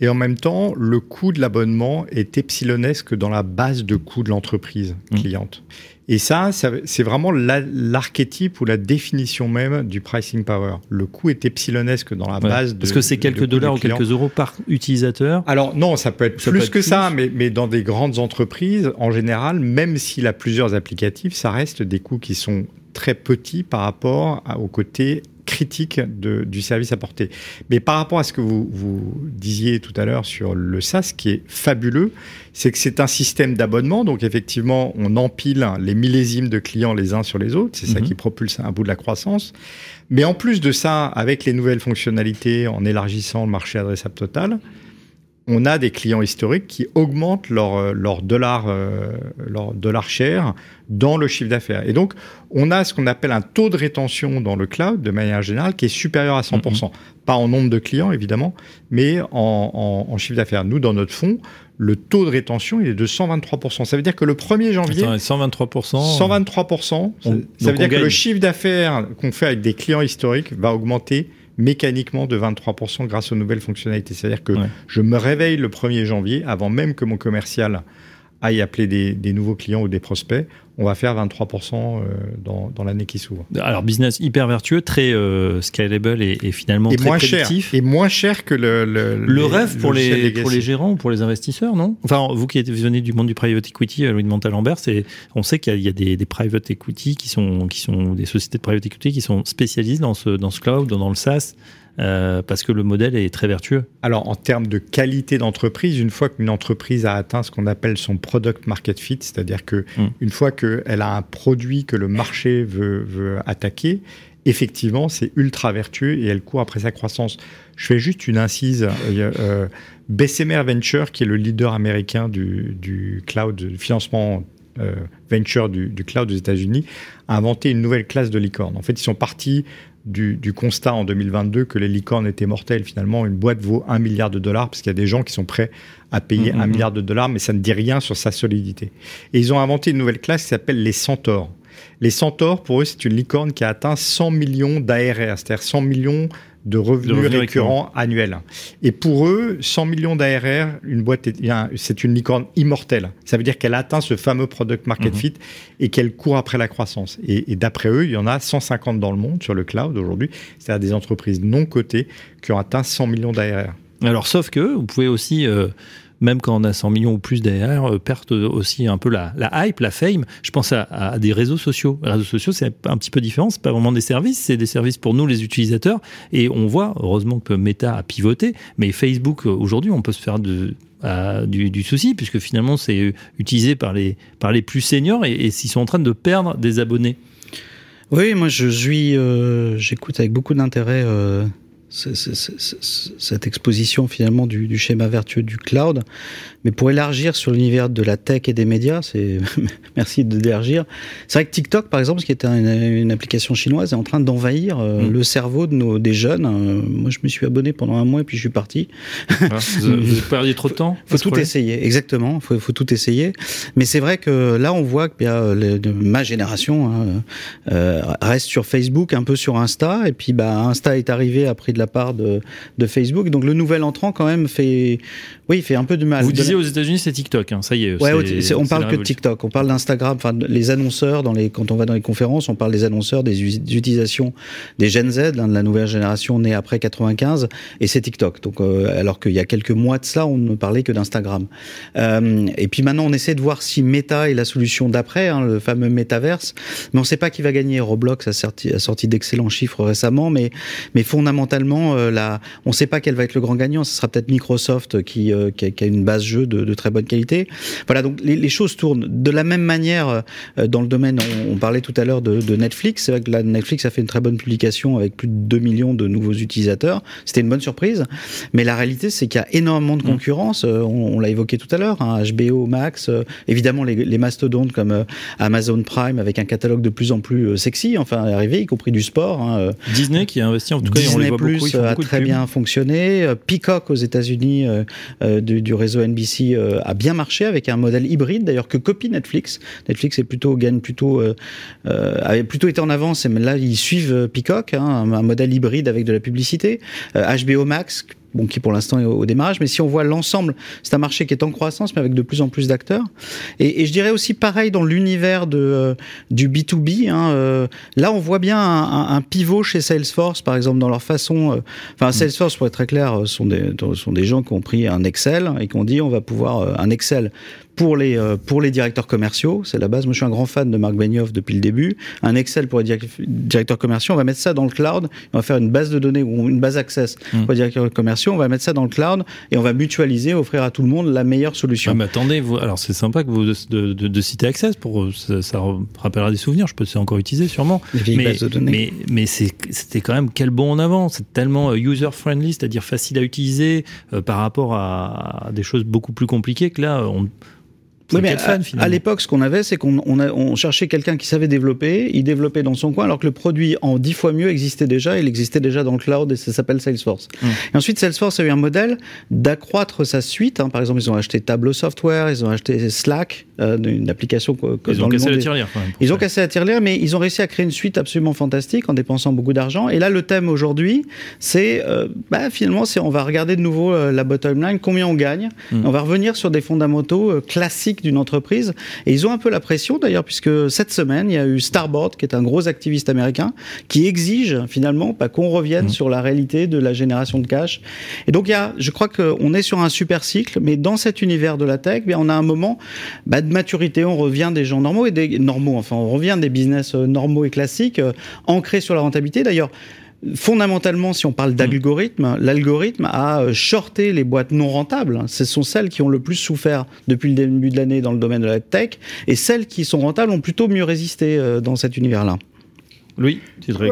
C: Et en même temps, le coût de l'abonnement est epsilonesque dans la base de coût de l'entreprise
B: Mm.
C: cliente. Et ça, ça c'est vraiment la- l'archétype ou la définition même du pricing power. Le coût est epsilonesque dans la
B: Ouais.
C: base de.
B: Parce que c'est quelques dollars ou quelques euros par utilisateur.
C: Alors non, ça peut être
B: Ça
C: plus
B: peut être
C: que
B: plus.
C: ça, mais, mais dans des grandes entreprises, en général, même s'il a plusieurs applicatifs, ça reste des coûts qui sont très petits par rapport à- au côté critique de- du service apporté. Mais par rapport à ce que vous, vous disiez tout à l'heure sur le SaaS, ce qui est fabuleux, c'est que c'est un système d'abonnement. Donc effectivement, on empile les millésimes de clients les uns sur les autres. C'est ça
B: Mhm.
C: qui propulse un bout de la croissance. Mais en plus de ça, avec les nouvelles fonctionnalités, en élargissant le marché adressable total, on a des clients historiques qui augmentent leur, leur dollar, leur dollar share dans le chiffre d'affaires. Et donc, on a ce qu'on appelle un taux de rétention dans le cloud, de manière générale, qui est supérieur à 100%. Mm-hmm. Pas en nombre de clients, évidemment, mais en, en, chiffre d'affaires. Nous, dans notre fonds, le taux de rétention il est de 123%. Ça veut dire que le 1er janvier...
B: 123%
C: 123%. ça veut dire que le chiffre d'affaires qu'on fait avec des clients historiques va augmenter mécaniquement de 23% grâce aux nouvelles fonctionnalités. C'est-à-dire que je me réveille le 1er janvier, avant même que mon commercial aille appeler des, nouveaux clients ou des prospects, on va faire 23% euh, dans, dans l'année qui s'ouvre.
B: Alors, business hyper vertueux, très euh, scalable et, finalement très
C: moins. Cher, et moins cher que le...
B: Le, le rêve pour les, pour les gérants ou pour les investisseurs, non? Enfin, vous qui venez du monde du private equity, euh, Louis de Montalembert, on sait qu'il y a, des, des, private equity qui sont, qui sont des sociétés de private equity qui sont spécialisées dans ce, dans ce cloud, dans le SaaS. Euh, parce que le modèle est très vertueux.
C: Alors, en termes de qualité d'entreprise, une fois qu'une entreprise a atteint ce qu'on appelle son product market fit, c'est-à-dire que hmm. une fois qu'elle a un produit que le marché veut, veut attaquer, effectivement, c'est ultra vertueux et elle court après sa croissance. Je fais juste une incise. Euh, Bessemer Venture, qui est le leader américain du, du cloud, du financement euh, venture du, du, cloud aux États-Unis, a inventé une nouvelle classe de licorne. En fait, ils sont partis du, constat en 2022 que les licornes étaient mortelles. Finalement, une boîte vaut un milliard de dollars parce qu'il y a des gens qui sont prêts à payer mm-hmm. un milliard de dollars, mais ça ne dit rien sur sa solidité. Et ils ont inventé une nouvelle classe qui s'appelle les centaures. Les centaures, pour eux, c'est une licorne qui a atteint 100 millions d'ARR, c'est-à-dire 100 millions de revenus, récurrents annuels. Et pour eux, 100 millions d'ARR, une boîte, c'est une licorne immortelle. Ça veut dire qu'elle atteint ce fameux product market mhm. fit et qu'elle court après la croissance. Et, d'après eux, il y en a 150 dans le monde sur le cloud aujourd'hui, c'est-à-dire des entreprises non cotées qui ont atteint 100 millions d'ARR.
B: Alors, sauf que vous pouvez aussi euh, même quand on a 100 millions ou plus derrière, euh, perte aussi un peu la, hype, la fame. Je pense à, des réseaux sociaux. Les réseaux sociaux, c'est un petit peu différent. C'est pas vraiment des services, c'est des services pour nous, les utilisateurs. Et on voit, heureusement que Meta a pivoté, mais Facebook, euh, aujourd'hui, on peut se faire du, souci, puisque finalement, c'est utilisé par les, plus seniors et, et s'ils sont en train de perdre des abonnés.
D: Oui, moi je suis, euh, j'écoute avec beaucoup d'intérêt cette exposition finalement du, du, schéma vertueux du cloud. Mais pour élargir sur l'univers de la tech et des médias, c'est merci d'élargir. C'est vrai que TikTok, par exemple, qui était une, application chinoise, est en train d'envahir euh, mm. le cerveau de nos des jeunes. Euh, moi, je me suis abonné pendant un mois et puis je suis parti.
B: Ah, vous, avez perdu trop de temps.
D: Faut tout essayer, exactement. Faut, faut tout essayer. Mais c'est vrai que là, on voit que bien, ma génération hein, euh, reste sur Facebook, un peu sur Insta, et puis bah Insta est arrivé après de la part de, Facebook. Donc le nouvel entrant quand même fait, oui, fait un peu de mal.
B: Vous disiez aux États-Unis c'est TikTok, hein, ça y est.
D: Ouais, on parle que de TikTok, on parle d'Instagram. Enfin, les annonceurs dans les quand on va dans les conférences, on parle des annonceurs des utilisations des Gen Z, hein, de la nouvelle génération née après 95, et c'est TikTok. Donc euh, alors qu'il y a quelques mois de cela, on ne parlait que d'Instagram. Euh, et puis maintenant, on essaie de voir si Meta est la solution d'après, hein, le fameux Metaverse, mais on ne sait pas qui va gagner. Roblox a sorti, a sorti d'excellents chiffres récemment, mais mais fondamentalement euh, on ne sait pas quel va être le grand gagnant. Ce sera peut-être Microsoft qui, euh, qui, a, une base jeu de, très bonne qualité. Voilà, donc les, choses tournent de la même manière euh, dans le domaine. On, parlait tout à l'heure de, Netflix. C'est vrai que Netflix a fait une très bonne publication avec plus de 2 millions de nouveaux utilisateurs. C'était une bonne surprise. Mais la réalité, c'est qu'il y a énormément de mmh. concurrence. On, l'a évoqué tout à l'heure. HBO hein, Max, évidemment les, mastodontes comme Amazon Prime avec un catalogue de plus en plus sexy. Enfin, arrivé, y compris du sport. Hein,
B: Disney qui a investi en tout cas.
D: Disney on les voit Plus, a très bien fonctionné. Euh, Peacock aux États-Unis euh, euh, du, réseau NBC a bien marché avec un modèle hybride d'ailleurs que copie Netflix. Netflix est plutôt gagne plutôt avait plutôt été en avance, mais là ils suivent Peacock, hein, un, modèle hybride avec de la publicité. HBO Max bon, qui pour l'instant est au, démarrage. Mais si on voit l'ensemble, c'est un marché qui est en croissance, mais avec de plus en plus d'acteurs. Et, et, je dirais aussi pareil dans l'univers de euh, du B2B. Hein, euh, là, on voit bien un, un, pivot chez Salesforce, par exemple, dans leur façon. Euh, enfin, mm. Salesforce, pour être très clair, sont des sont des gens qui ont pris un Excel et qui ont dit on va pouvoir un Excel pour les euh, pour les directeurs commerciaux, c'est la base. Moi, je suis un grand fan de Marc Benioff depuis le début. Un Excel pour les directeurs commerciaux, on va mettre ça dans le cloud. On va faire une base de données ou une base access mmh. pour les directeurs commerciaux. On va mettre ça dans le cloud et on va mutualiser, offrir à tout le monde la meilleure solution.
B: Ah, mais attendez, vous, alors c'est sympa que vous de, de, de, citer Access pour ça, ça, rappellera des souvenirs. Je peux c'est encore utilisé sûrement.
D: mais, de
B: mais mais c'était quand même quel bon en avant. C'est tellement euh, user friendly, c'est-à-dire facile à utiliser euh, par rapport à, à, des choses beaucoup plus compliquées que là on
D: oui, mais à, l'époque, ce qu'on avait, c'est qu'on on, on cherchait quelqu'un qui savait développer, il développait dans son coin, alors que le produit en dix fois mieux existait déjà, il existait déjà dans le cloud et ça s'appelle Salesforce. Mmh. Et ensuite, Salesforce a eu un modèle d'accroître sa suite. Hein. Par exemple, ils ont acheté Tableau Software, ils ont acheté Slack, euh, une application que,
B: ils ont cassé la tirelire.
D: Ils ont cassé la tirelire, mais ils ont réussi à créer une suite absolument fantastique en dépensant beaucoup d'argent. Et là, le thème aujourd'hui, c'est euh, bah, finalement, c'est on va regarder de nouveau euh, la bottom line, combien on gagne. Mmh. On va revenir sur des fondamentaux euh, d'une entreprise. Et ils ont un peu la pression d'ailleurs, puisque cette semaine, il y a eu Starboard, qui est un gros activiste américain, qui exige finalement pas qu'on revienne mmh. sur la réalité de la génération de cash. Et donc, il y a, je crois qu'on est sur un super cycle, mais dans cet univers de la tech, bien, on a un moment bah, de maturité. On revient des gens normaux et des normaux, enfin, on revient des business euh, normaux et classiques, euh, ancrés sur la rentabilité. D'ailleurs, fondamentalement, si on parle mm. d'algorithme, l'algorithme a euh, shorté les boîtes non rentables. Ce sont celles qui ont le plus souffert depuis le début de l'année dans le domaine de la tech, et celles qui sont rentables ont plutôt mieux résisté euh, dans cet univers-là.
B: Oui,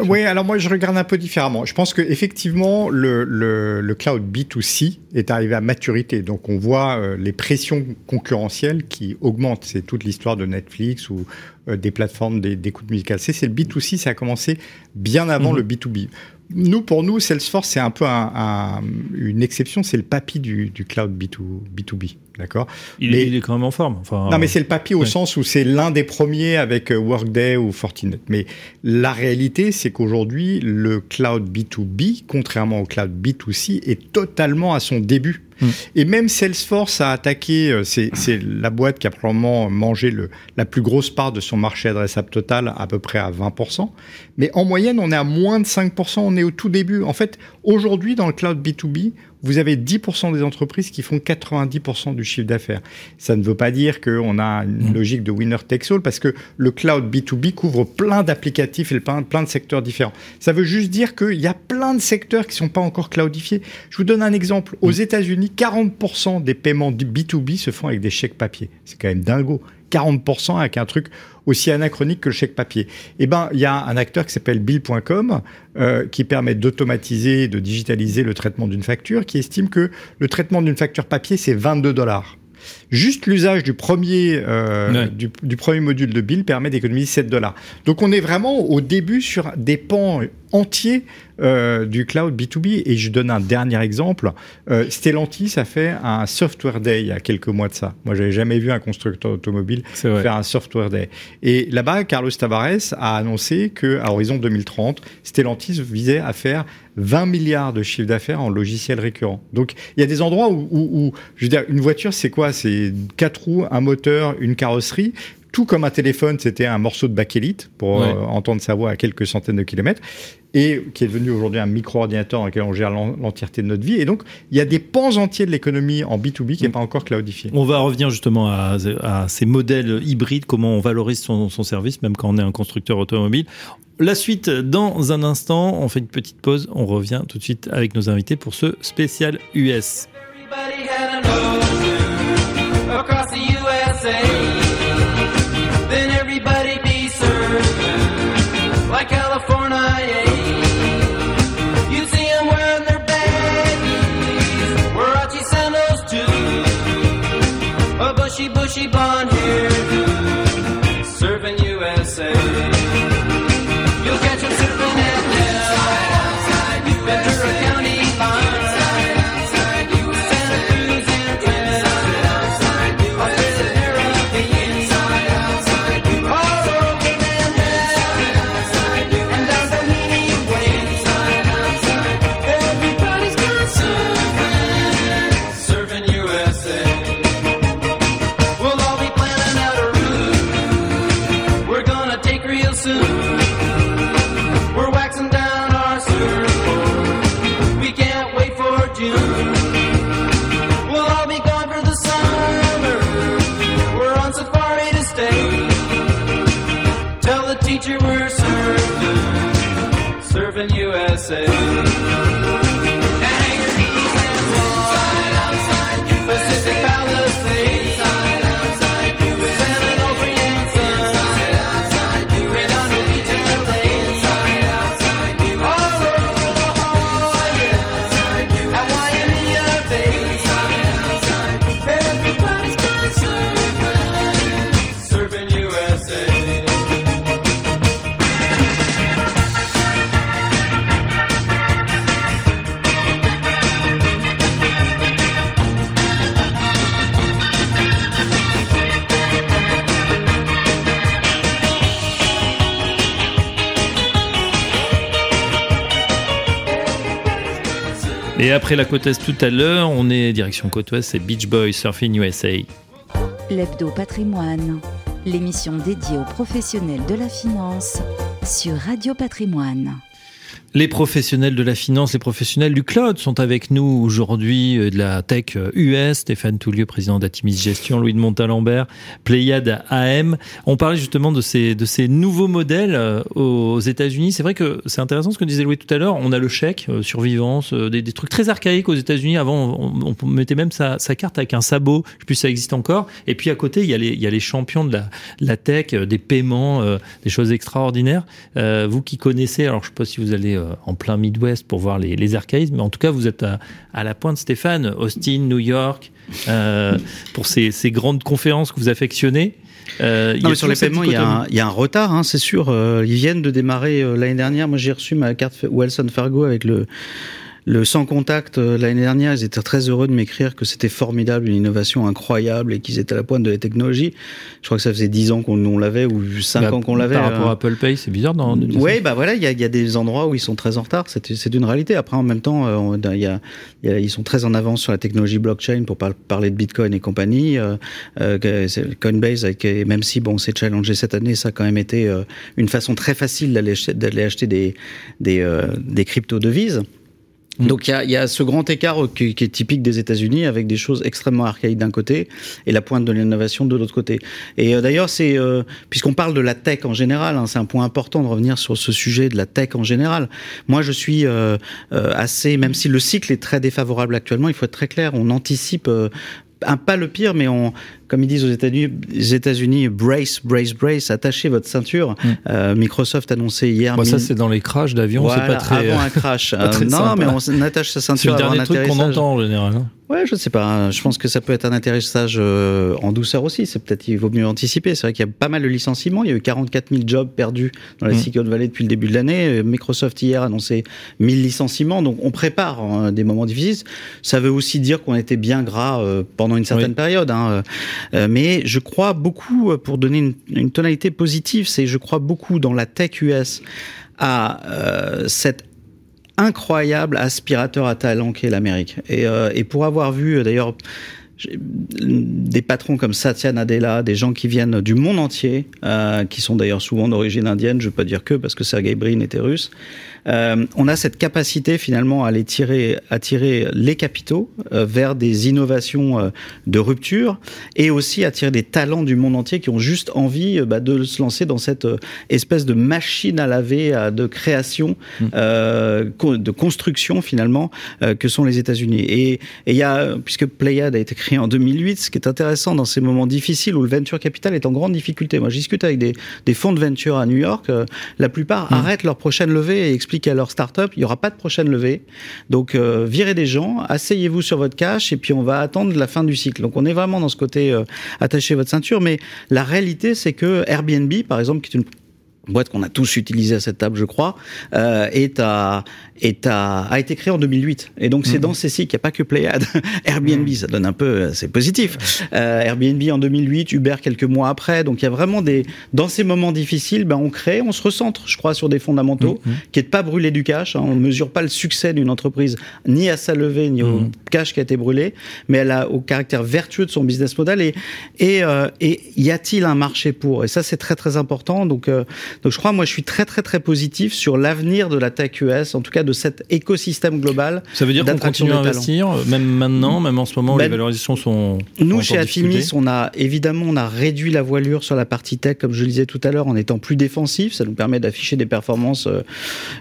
C: oui, alors moi je regarde un peu différemment. Je pense que effectivement le, le, le, cloud B2C est arrivé à maturité. Donc on voit euh, les pressions concurrentielles qui augmentent. C'est toute l'histoire de Netflix ou euh, des plateformes d'écoute musicale. C'est le B2C, ça a commencé bien avant mhm. le B2B. Nous, pour nous, Salesforce, c'est un peu un, une exception, c'est le papy du, du cloud B2, B2B. D'accord?
B: Il, il, est quand même en forme. Enfin,
C: non, mais c'est le papier au sens où c'est l'un des premiers avec euh, Workday ou Fortinet. Mais la réalité, c'est qu'aujourd'hui, le cloud B2B, contrairement au cloud B2C, est totalement à son début. Mm. Et même Salesforce a attaqué, euh, c'est la boîte qui a probablement mangé la plus grosse part de son marché adressable total, à peu près à 20%. Mais en moyenne, on est à moins de 5%, on est au tout début. En fait, aujourd'hui, dans le cloud B2B, vous avez 10% des entreprises qui font 90% du chiffre d'affaires. Ça ne veut pas dire qu'on a une mm. logique de winner takes all, parce que le cloud B2B couvre plein d'applicatifs et plein, plein de secteurs différents. Ça veut juste dire qu'il y a plein de secteurs qui ne sont pas encore cloudifiés. Je vous donne un exemple. Aux mm. États-Unis, 40% des paiements du B2B se font avec des chèques papier. C'est quand même dingo. 40% avec un truc aussi anachronique que le chèque papier. Eh ben, il y a un acteur qui s'appelle Bill.com euh, qui permet d'automatiser, de digitaliser le traitement d'une facture, qui estime que le traitement d'une facture papier c'est 22 dollars. Juste l'usage du premier euh, du, du, premier module de Bill permet d'économiser 7 dollars. Donc on est vraiment au début sur des pans entiers euh, du cloud B2B. Et je donne un dernier exemple. Euh, Stellantis a fait un software day il y a quelques mois de ça. Moi, j'avais jamais vu un constructeur automobile faire un software day. Et là-bas, Carlos Tavares a annoncé que à horizon 2030, Stellantis visait à faire 20 milliards de chiffre d'affaires en logiciel récurrent. Donc, il y a des endroits où, où, où je veux dire, une voiture, c'est quoi? C'est quatre roues, un moteur, une carrosserie tout comme un téléphone, c'était un morceau de bakélite pour euh, entendre sa voix à quelques centaines de kilomètres et qui est devenu aujourd'hui un micro-ordinateur dans lequel on gère l'entièreté de notre vie. Et donc, il y a des pans entiers de l'économie en B2B qui n'est pas encore cloudifié.
B: On va revenir justement à, à, ces modèles hybrides, comment on valorise son, son, service, même quand on est un constructeur automobile. La suite dans un instant. On fait une petite pause. On revient tout de suite avec nos invités pour ce spécial US.
F: she born here?
B: Et après la côte est tout à l'heure, on est direction côte ouest, c'est Beach Boys Surfing USA.
A: L'Hebdo Patrimoine, l'émission dédiée aux professionnels de la finance sur Radio Patrimoine.
B: Les professionnels de la finance, les professionnels du cloud sont avec nous aujourd'hui euh, de la tech euh, US, Stéphane Toulieu, président d'Atimis Gestion, Louis de Montalembert, Pléiade AM. On parlait justement de ces, de ces nouveaux modèles euh, aux États-Unis. C'est vrai que c'est intéressant ce que disait Louis tout à l'heure. On a le chèque, euh, survivance, euh, des, trucs très archaïques aux États-Unis. Avant, on, mettait même sa, carte avec un sabot. Je sais plus si ça existe encore. Et puis à côté, il y a les, il y a les champions de la, tech, euh, des paiements, euh, des choses extraordinaires. Euh, vous qui connaissez, alors je sais pas si vous allez euh, en plein Midwest pour voir les, les archaïsmes, mais en tout cas, vous êtes à, à la pointe, Stéphane, Austin, New York, euh, pour ces, ces grandes conférences que vous affectionnez. Euh,
D: Non, mais sur les paiements, il y, a un, il y a un retard, hein, c'est sûr. Euh, ils viennent de démarrer euh, l'année dernière. Moi, j'ai reçu ma carte Wilson Fargo avec le, le sans contact euh, l'année dernière. Ils étaient très heureux de m'écrire que c'était formidable, une innovation incroyable et qu'ils étaient à la pointe de la technologie. Je crois que ça faisait 10 ans qu'on on l'avait ou 5
B: Bah,
D: ans qu'on l'avait.
B: Par rapport
D: euh,
B: à Apple Pay, c'est bizarre dans
D: Oui, bah voilà, il y y a des endroits où ils sont très en retard. C'est c'est une réalité. Après, en même temps, euh, y a, y a- ils sont très en avance sur la technologie blockchain pour par- parler de Bitcoin et compagnie. Euh, euh, Coinbase, avec, même si bon, c'est challengé cette année, ça a quand même été une façon très facile d'aller ach- d'aller acheter des des, euh, des crypto devises. Donc il y a, y a ce grand écart qui, qui est typique des États-Unis avec des choses extrêmement archaïques d'un côté et la pointe de l'innovation de l'autre côté. Et euh, d'ailleurs, c'est euh, puisqu'on parle de la tech en général, hein, c'est un point important de revenir sur ce sujet de la tech en général. Moi, je suis euh, euh, assez, même si le cycle est très défavorable actuellement, il faut être très clair, on anticipe. euh, un, pas le pire, mais on, comme ils disent aux États-Unis, États-Unis, brace, brace, brace, attachez votre ceinture. Euh, Microsoft a annoncé hier.
B: Bah, ça, c'est dans les crashs d'avion,
D: voilà,
B: c'est pas très.
D: avant un crash. Euh, non,
B: sympa.
D: mais on attache sa
B: c'est le
D: ceinture avant un
B: dernier truc qu'on entend en général. hein.
D: Ouais, je sais pas. Je pense que ça peut être un atterrissage euh, en douceur aussi. C'est peut-être il vaut mieux anticiper. C'est vrai qu'il y a pas mal de licenciements. Il y a eu 44 000 jobs perdus dans la
B: Mm.
D: Silicon Valley depuis le début de l'année. Euh, Microsoft hier a annoncé 1000 licenciements. Donc on prépare hein, des moments difficiles. Ça veut aussi dire qu'on était bien gras euh, pendant une certaine
B: Oui.
D: période. Hein. Euh, mais je crois beaucoup, euh, pour donner une, tonalité positive, c'est je crois beaucoup dans la tech US à euh, cette incroyable aspirateur à talent qu'est l'Amérique. Et, pour avoir vu, d'ailleurs, des patrons comme Satya Nadella, des gens qui viennent du monde entier, euh, qui sont d'ailleurs souvent d'origine indienne, je veux pas dire que, parce que Sergey Brin était russe, euh, on a cette capacité finalement à les tirer, à tirer les capitaux euh, vers des innovations euh, de rupture et aussi à tirer des talents du monde entier qui ont juste envie euh, bah, de se lancer dans cette euh, espèce de machine à laver à- de création, euh, co- de construction finalement euh, que sont les États-Unis. Et il y a, puisque Playad a été créé en 2008, ce qui est intéressant dans ces moments difficiles où le venture capital est en grande difficulté. Moi, je discute avec des, des fonds de venture à New York. euh, la plupart arrêtent leur prochaine levée et expliquent à leur start-up il n'y aura pas de prochaine levée. Donc, euh, virez des gens, asseyez-vous sur votre cash et puis on va attendre la fin du cycle. Donc, on est vraiment dans ce côté euh, attachez votre ceinture. Mais la réalité, c'est que Airbnb, par exemple, qui est une boîte qu'on a tous utilisée à cette table, je crois, euh, est à, est à, a été créée en 2008. Et donc, c'est dans ces cycles, il n'y a pas que Playad. Airbnb, ça donne un peu, euh, c'est positif. Euh, Airbnb en 2008, Uber quelques mois après. Donc, il y a vraiment des, dans ces moments difficiles, ben, on crée, on se recentre, je crois, sur des fondamentaux, qui est de pas brûler du cash. Hein. On ne mesure pas le succès d'une entreprise, ni à sa levée, ni au cash qui a été brûlé, mais elle a au caractère vertueux de son business model. Et, et, euh, et y a-t-il un marché pour? Et ça, c'est très, très important. Donc, euh, Donc je crois, moi, je suis très très très positif sur l'avenir de la tech US, en tout cas de cet écosystème global.
B: Ça veut dire qu'on continue à investir, euh, même maintenant, même en ce moment où
D: Ben,
B: les valorisations sont.
D: Nous, chez
B: difficulté.
D: on a évidemment on a réduit la voilure sur la partie tech, comme je le disais tout à l'heure, en étant plus défensif. Ça nous permet d'afficher des performances euh,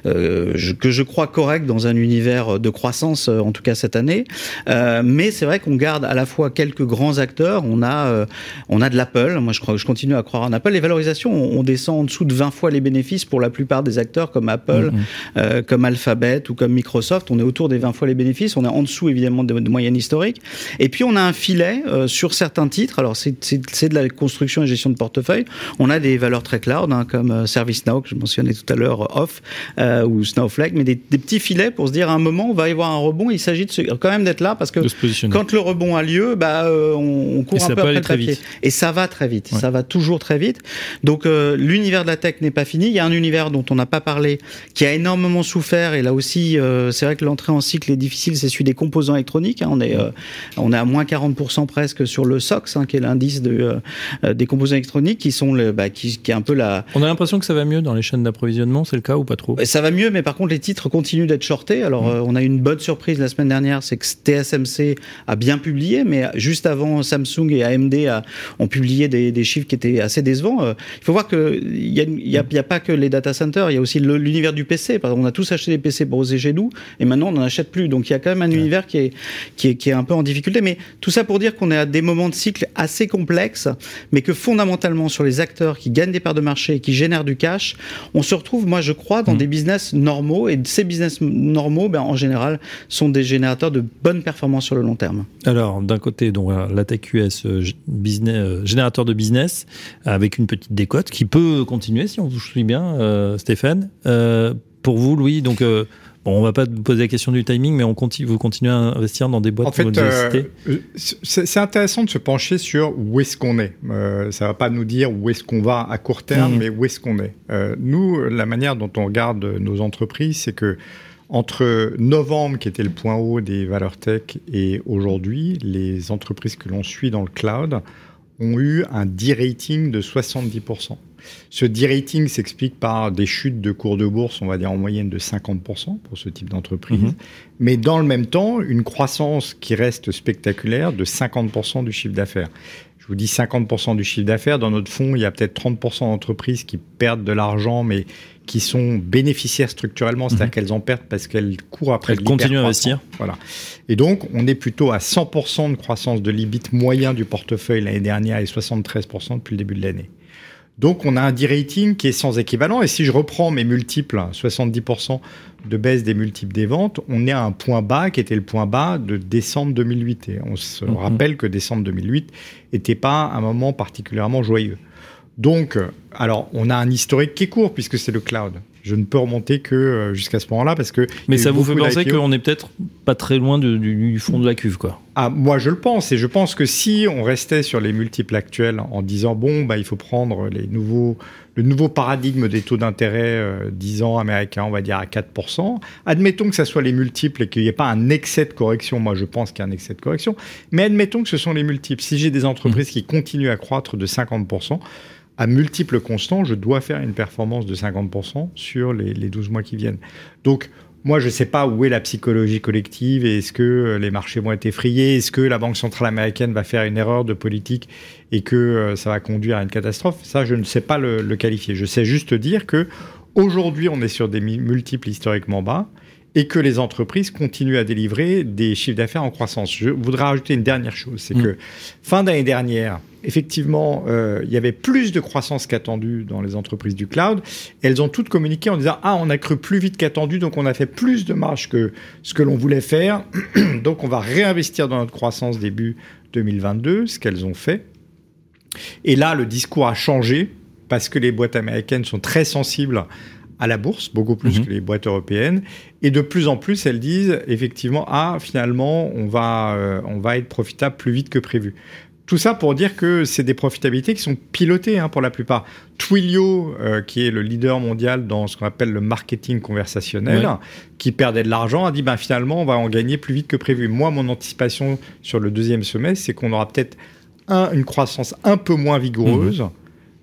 D: euh, que je crois correctes dans un univers de croissance, en tout cas cette année. Euh, mais c'est vrai qu'on garde à la fois quelques grands acteurs. On a euh, on a de l'Apple. Moi, je crois, je continue à croire en Apple. Les valorisations, on, on descend en dessous de 20 fois les bénéfices pour la plupart des acteurs comme Apple,
B: Mhm.
D: euh, comme Alphabet ou comme Microsoft. On est autour des 20 fois les bénéfices. On est en dessous évidemment de, de moyenne historique. Et puis on a un filet euh, sur certains titres. Alors c'est- de la construction et gestion de portefeuille. On a des valeurs très cloud hein, comme euh, ServiceNow que je mentionnais tout à l'heure, euh, Off euh, ou Snowflake, mais des, des petits filets pour se dire à un moment on va y avoir un rebond. Il s'agit quand même d'être là parce que quand le rebond a lieu, bah, on, on court
B: Et
D: un peu après le papier.
B: vite.
D: Et ça va très vite.
B: Ouais.
D: Ça va toujours très vite. Donc l'univers de la tech n'est pas fini. Il y a un univers dont on n'a pas parlé, qui a énormément souffert. Et là aussi, euh, c'est vrai que l'entrée en cycle est difficile. C'est celui des composants électroniques. hein. On est, euh, on est à moins 40% presque sur le SOX, hein, qui est l'indice de, euh, des composants électroniques, qui sont le, bah, qui, qui est un peu la,
B: On a l'impression que ça va mieux dans les chaînes d'approvisionnement, c'est le cas ou pas trop?
D: Ça va mieux, mais par contre, les titres continuent d'être shortés. Alors, euh, on a eu une bonne surprise la semaine dernière, c'est que TSMC a bien publié, mais juste avant, Samsung et AMD a- ont publié des, des chiffres qui étaient assez décevants. Il faut voir qu'il n'y a, y a, y a pas que les data centers, il y a aussi l'univers du PC. On a tous acheté des PC pour oser chez nous, et maintenant, on n'en achète plus. Donc, il y a quand même un univers qui est, qui, est, qui est un peu en difficulté. Mais tout ça pour dire qu'on est à des moments de cycle assez complexes, mais que fondamentalement, sur les acteurs qui gagnent des parts de marché et qui génèrent du cash, on se retrouve, moi, je crois, dans des business normaux. Et ces business normaux, ben, en général, sont des générateurs de bonnes performances sur le long terme.
B: Alors, d'un côté, donc, la euh, business, euh, générateur de business, avec une petite décote qui peut continuer si on vous suit bien, euh, Stéphane. Euh, pour vous, Louis, donc, euh, bon, on va pas poser la question du timing, mais on continue, vous continuez à investir dans des boîtes
C: En fait,
B: vous
C: euh, c'est intéressant de se pencher sur où est-ce qu'on est. Euh, ça va pas nous dire où est-ce qu'on va à court terme,
B: Mhm.
C: mais où est-ce qu'on est. Euh, nous, la manière dont on regarde nos entreprises, c'est que entre novembre, qui était le point haut des valeurs tech, et aujourd'hui, les entreprises que l'on suit dans le cloud ont eu un D-rating de 70%. Ce D-rating s'explique par des chutes de cours de bourse, on va dire en moyenne de 50% pour ce type d'entreprise,
B: Mhm.
C: mais dans le même temps, une croissance qui reste spectaculaire de 50% du chiffre d'affaires. Je vous dis 50% du chiffre d'affaires. Dans notre fonds, il y a peut-être 30% d'entreprises qui perdent de l'argent, mais qui sont bénéficiaires structurellement, c'est-à-dire qu'elles en perdent parce qu'elles courent après
B: Mhm. Elles continuent à investir.
C: Voilà. Et donc, on est plutôt à 100% de croissance de l'EBIT moyen du portefeuille l'année dernière et 73% depuis le début de l'année. Donc, on a un D-rating qui est sans équivalent. Et si je reprends mes multiples, 70% de baisse des multiples des ventes, on est à un point bas qui était le point bas de décembre 2008. Et on se
B: Mhm.
C: rappelle que décembre 2008 n'était pas un moment particulièrement joyeux. Donc, euh, alors, on a un historique qui est court puisque c'est le cloud. Je ne peux remonter que euh, jusqu'à ce moment-là parce que.
B: Mais ça vous fait penser qu'on est peut-être pas très loin du, du fond de la cuve, quoi.
C: Ah, moi, je le pense. Et je pense que si on restait sur les multiples actuels en disant, bon, bah, il faut prendre les nouveaux, le nouveau paradigme des taux d'intérêt euh, 10 ans américains, on va dire à 4%, admettons que ça soit les multiples et qu'il n'y ait pas un excès de correction. Moi, je pense qu'il y a un excès de correction. Mais admettons que ce sont les multiples. Si j'ai des entreprises qui continuent à croître de 50%, à multiples constants, je dois faire une performance de 50% sur les, les 12 mois qui viennent. Donc, moi, je ne sais pas où est la psychologie collective et est-ce que euh, les marchés vont être effrayés, est-ce que la Banque centrale américaine va faire une erreur de politique et que euh, ça va conduire à une catastrophe? Ça, je ne sais pas le, le qualifier. Je sais juste dire que aujourd'hui, on est sur des multiples historiquement bas et que les entreprises continuent à délivrer des chiffres d'affaires en croissance. Je voudrais rajouter une dernière chose, c'est
B: Mm.
C: que fin d'année dernière, effectivement, euh, il y avait plus de croissance qu'attendu dans les entreprises du cloud. Elles ont toutes communiqué en disant ah on a cru plus vite qu'attendu, donc on a fait plus de marge que ce que l'on voulait faire, donc on va réinvestir dans notre croissance début 2022, ce qu'elles ont fait. Et là, le discours a changé parce que les boîtes américaines sont très sensibles à la bourse, beaucoup plus
B: Mhm.
C: que les boîtes européennes. Et de plus en plus, elles disent effectivement, ah, finalement, on va, euh, on va être profitable plus vite que prévu. Tout ça pour dire que c'est des profitabilités qui sont pilotées hein, pour la plupart. Twilio, euh, qui est le leader mondial dans ce qu'on appelle le marketing conversationnel,
B: Ouais.
C: qui perdait de l'argent, a dit ben, finalement, on va en gagner plus vite que prévu. Moi, mon anticipation sur le deuxième semestre, c'est qu'on aura peut-être un, une croissance un peu moins vigoureuse,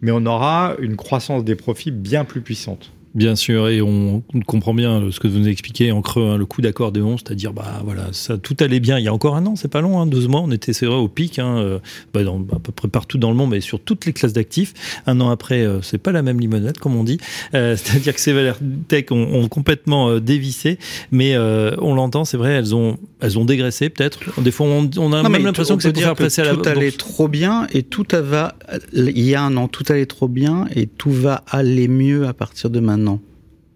C: mais on aura une croissance des profits bien plus puissante.
B: Bien sûr, et on comprend bien ce que vous nous expliquez en creux, hein, le coup d'accordéon, c'est-à-dire bah voilà, ça tout allait bien. Il y a encore un an, c'est pas long, hein, deux mois, on était c'est vrai au pic, hein, euh, bah, dans, à peu près partout dans le monde, mais sur toutes les classes d'actifs. Un an après, euh, c'est pas la même limonade comme on dit, euh, c'est-à-dire que ces valeurs tech ont, ont complètement euh, dévissé, mais on l'entend, c'est vrai, elles ont elles ont dégraissé peut-être. Des fois, on, on a
D: Non,
B: même l'impression
D: on
B: que c'est pour faire passer à la
D: tout allait trop bien et tout va. Il y a un an, tout allait trop bien et tout va aller mieux à partir de maintenant страну.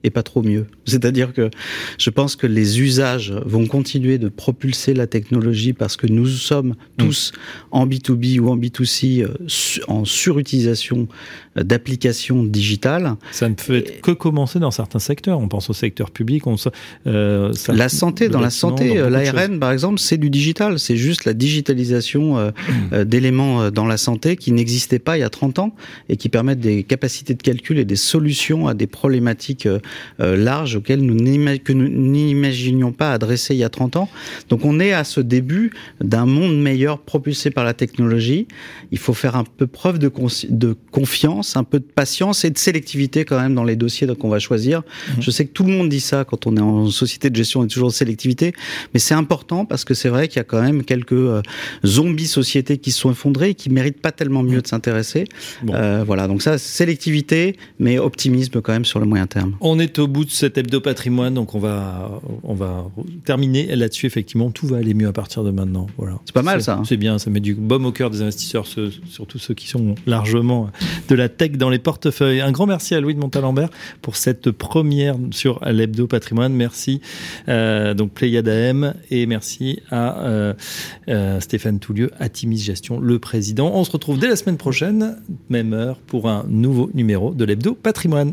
D: Et pas trop mieux. C'est-à-dire que je pense que les usages vont continuer de propulser la technologie parce que nous sommes tous en B2B ou en B2C euh, en surutilisation euh, d'applications digitales.
B: Ça ne peut être que commencer dans certains secteurs. On pense au secteur public, on, euh, ça-
D: La santé, dans la santé, l'ARN par exemple, c'est du digital. C'est juste la digitalisation euh, euh, d'éléments dans la santé qui n'existaient pas il y a 30 ans et qui permettent des capacités de calcul et des solutions à des problématiques euh, euh, larges auxquelles nous n'ima- que nous n'imaginions pas adresser il y a 30 ans. Donc on est à ce début d'un monde meilleur propulsé par la technologie. Il faut faire un peu preuve de, confiance, un peu de patience et de sélectivité quand même dans les dossiers qu'on va choisir. Je sais que tout le monde dit ça quand on est en société de gestion, on est toujours de sélectivité, mais c'est important parce que c'est vrai qu'il y a quand même quelques euh, zombies sociétés qui se sont effondrées et qui méritent pas tellement mieux de s'intéresser.
B: Bon.
D: Euh, voilà, donc ça, sélectivité, mais optimisme quand même sur le moyen terme.
B: On est au bout de cet hebdo patrimoine, donc on va, on va terminer là-dessus. Effectivement, tout va aller mieux à partir de maintenant. Voilà.
D: C'est pas mal, ça, hein.
B: C'est bien, ça met du baume au cœur des investisseurs, ceux- surtout ceux qui sont largement de la tech dans les portefeuilles. Un grand merci à Louis de Montalembert pour cette première sur l'hebdo patrimoine. Merci euh, donc Pléiade AM et merci à euh, euh, Stéphane Toulieu, Atimis Gestion, le président. On se retrouve dès la semaine prochaine, même heure, pour un nouveau numéro de l'hebdo patrimoine.